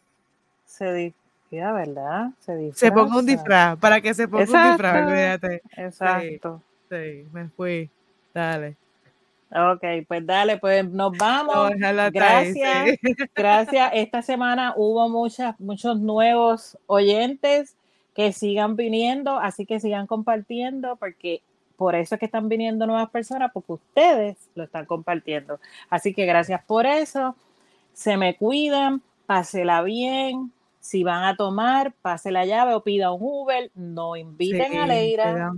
Se di- Ya, ¿verdad? Se, se ponga un disfraz, para que se ponga un disfraz, olvídate. Exacto. Sí, me fui. Dale. Ok, pues dale, pues nos vamos. gracias. [LAUGHS] Gracias. Esta semana hubo muchas, muchos nuevos oyentes que sigan viniendo, así que sigan compartiendo, porque por eso es que están viniendo nuevas personas, porque ustedes lo están compartiendo. Así que gracias por eso. Se me cuidan, pásela bien, si van a tomar, pase la llave o pida un Uber, no inviten a Leira.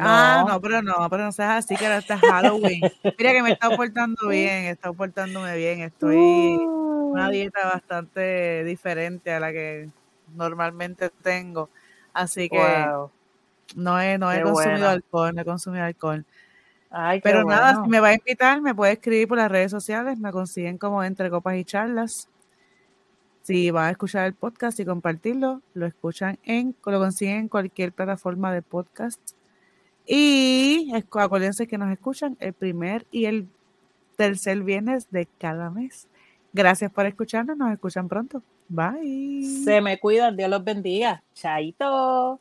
Ah, no, pero no, pero no seas así que ahora está Halloween. Mira que me está portando bien, está portándome bien, estoy en una dieta bastante diferente a la que normalmente tengo. Así que no he, no he consumido alcohol, no he consumido alcohol. pero nada, si me va a invitar, me puede escribir por las redes sociales, me consiguen como entre copas y charlas. Si van a escuchar el podcast y compartirlo, lo escuchan en, lo consiguen en cualquier plataforma de podcast. Y acuérdense que nos escuchan el primer y el tercer viernes de cada mes. Gracias por escucharnos, nos escuchan pronto. Bye. Se me cuidan, Dios los bendiga. Chaito.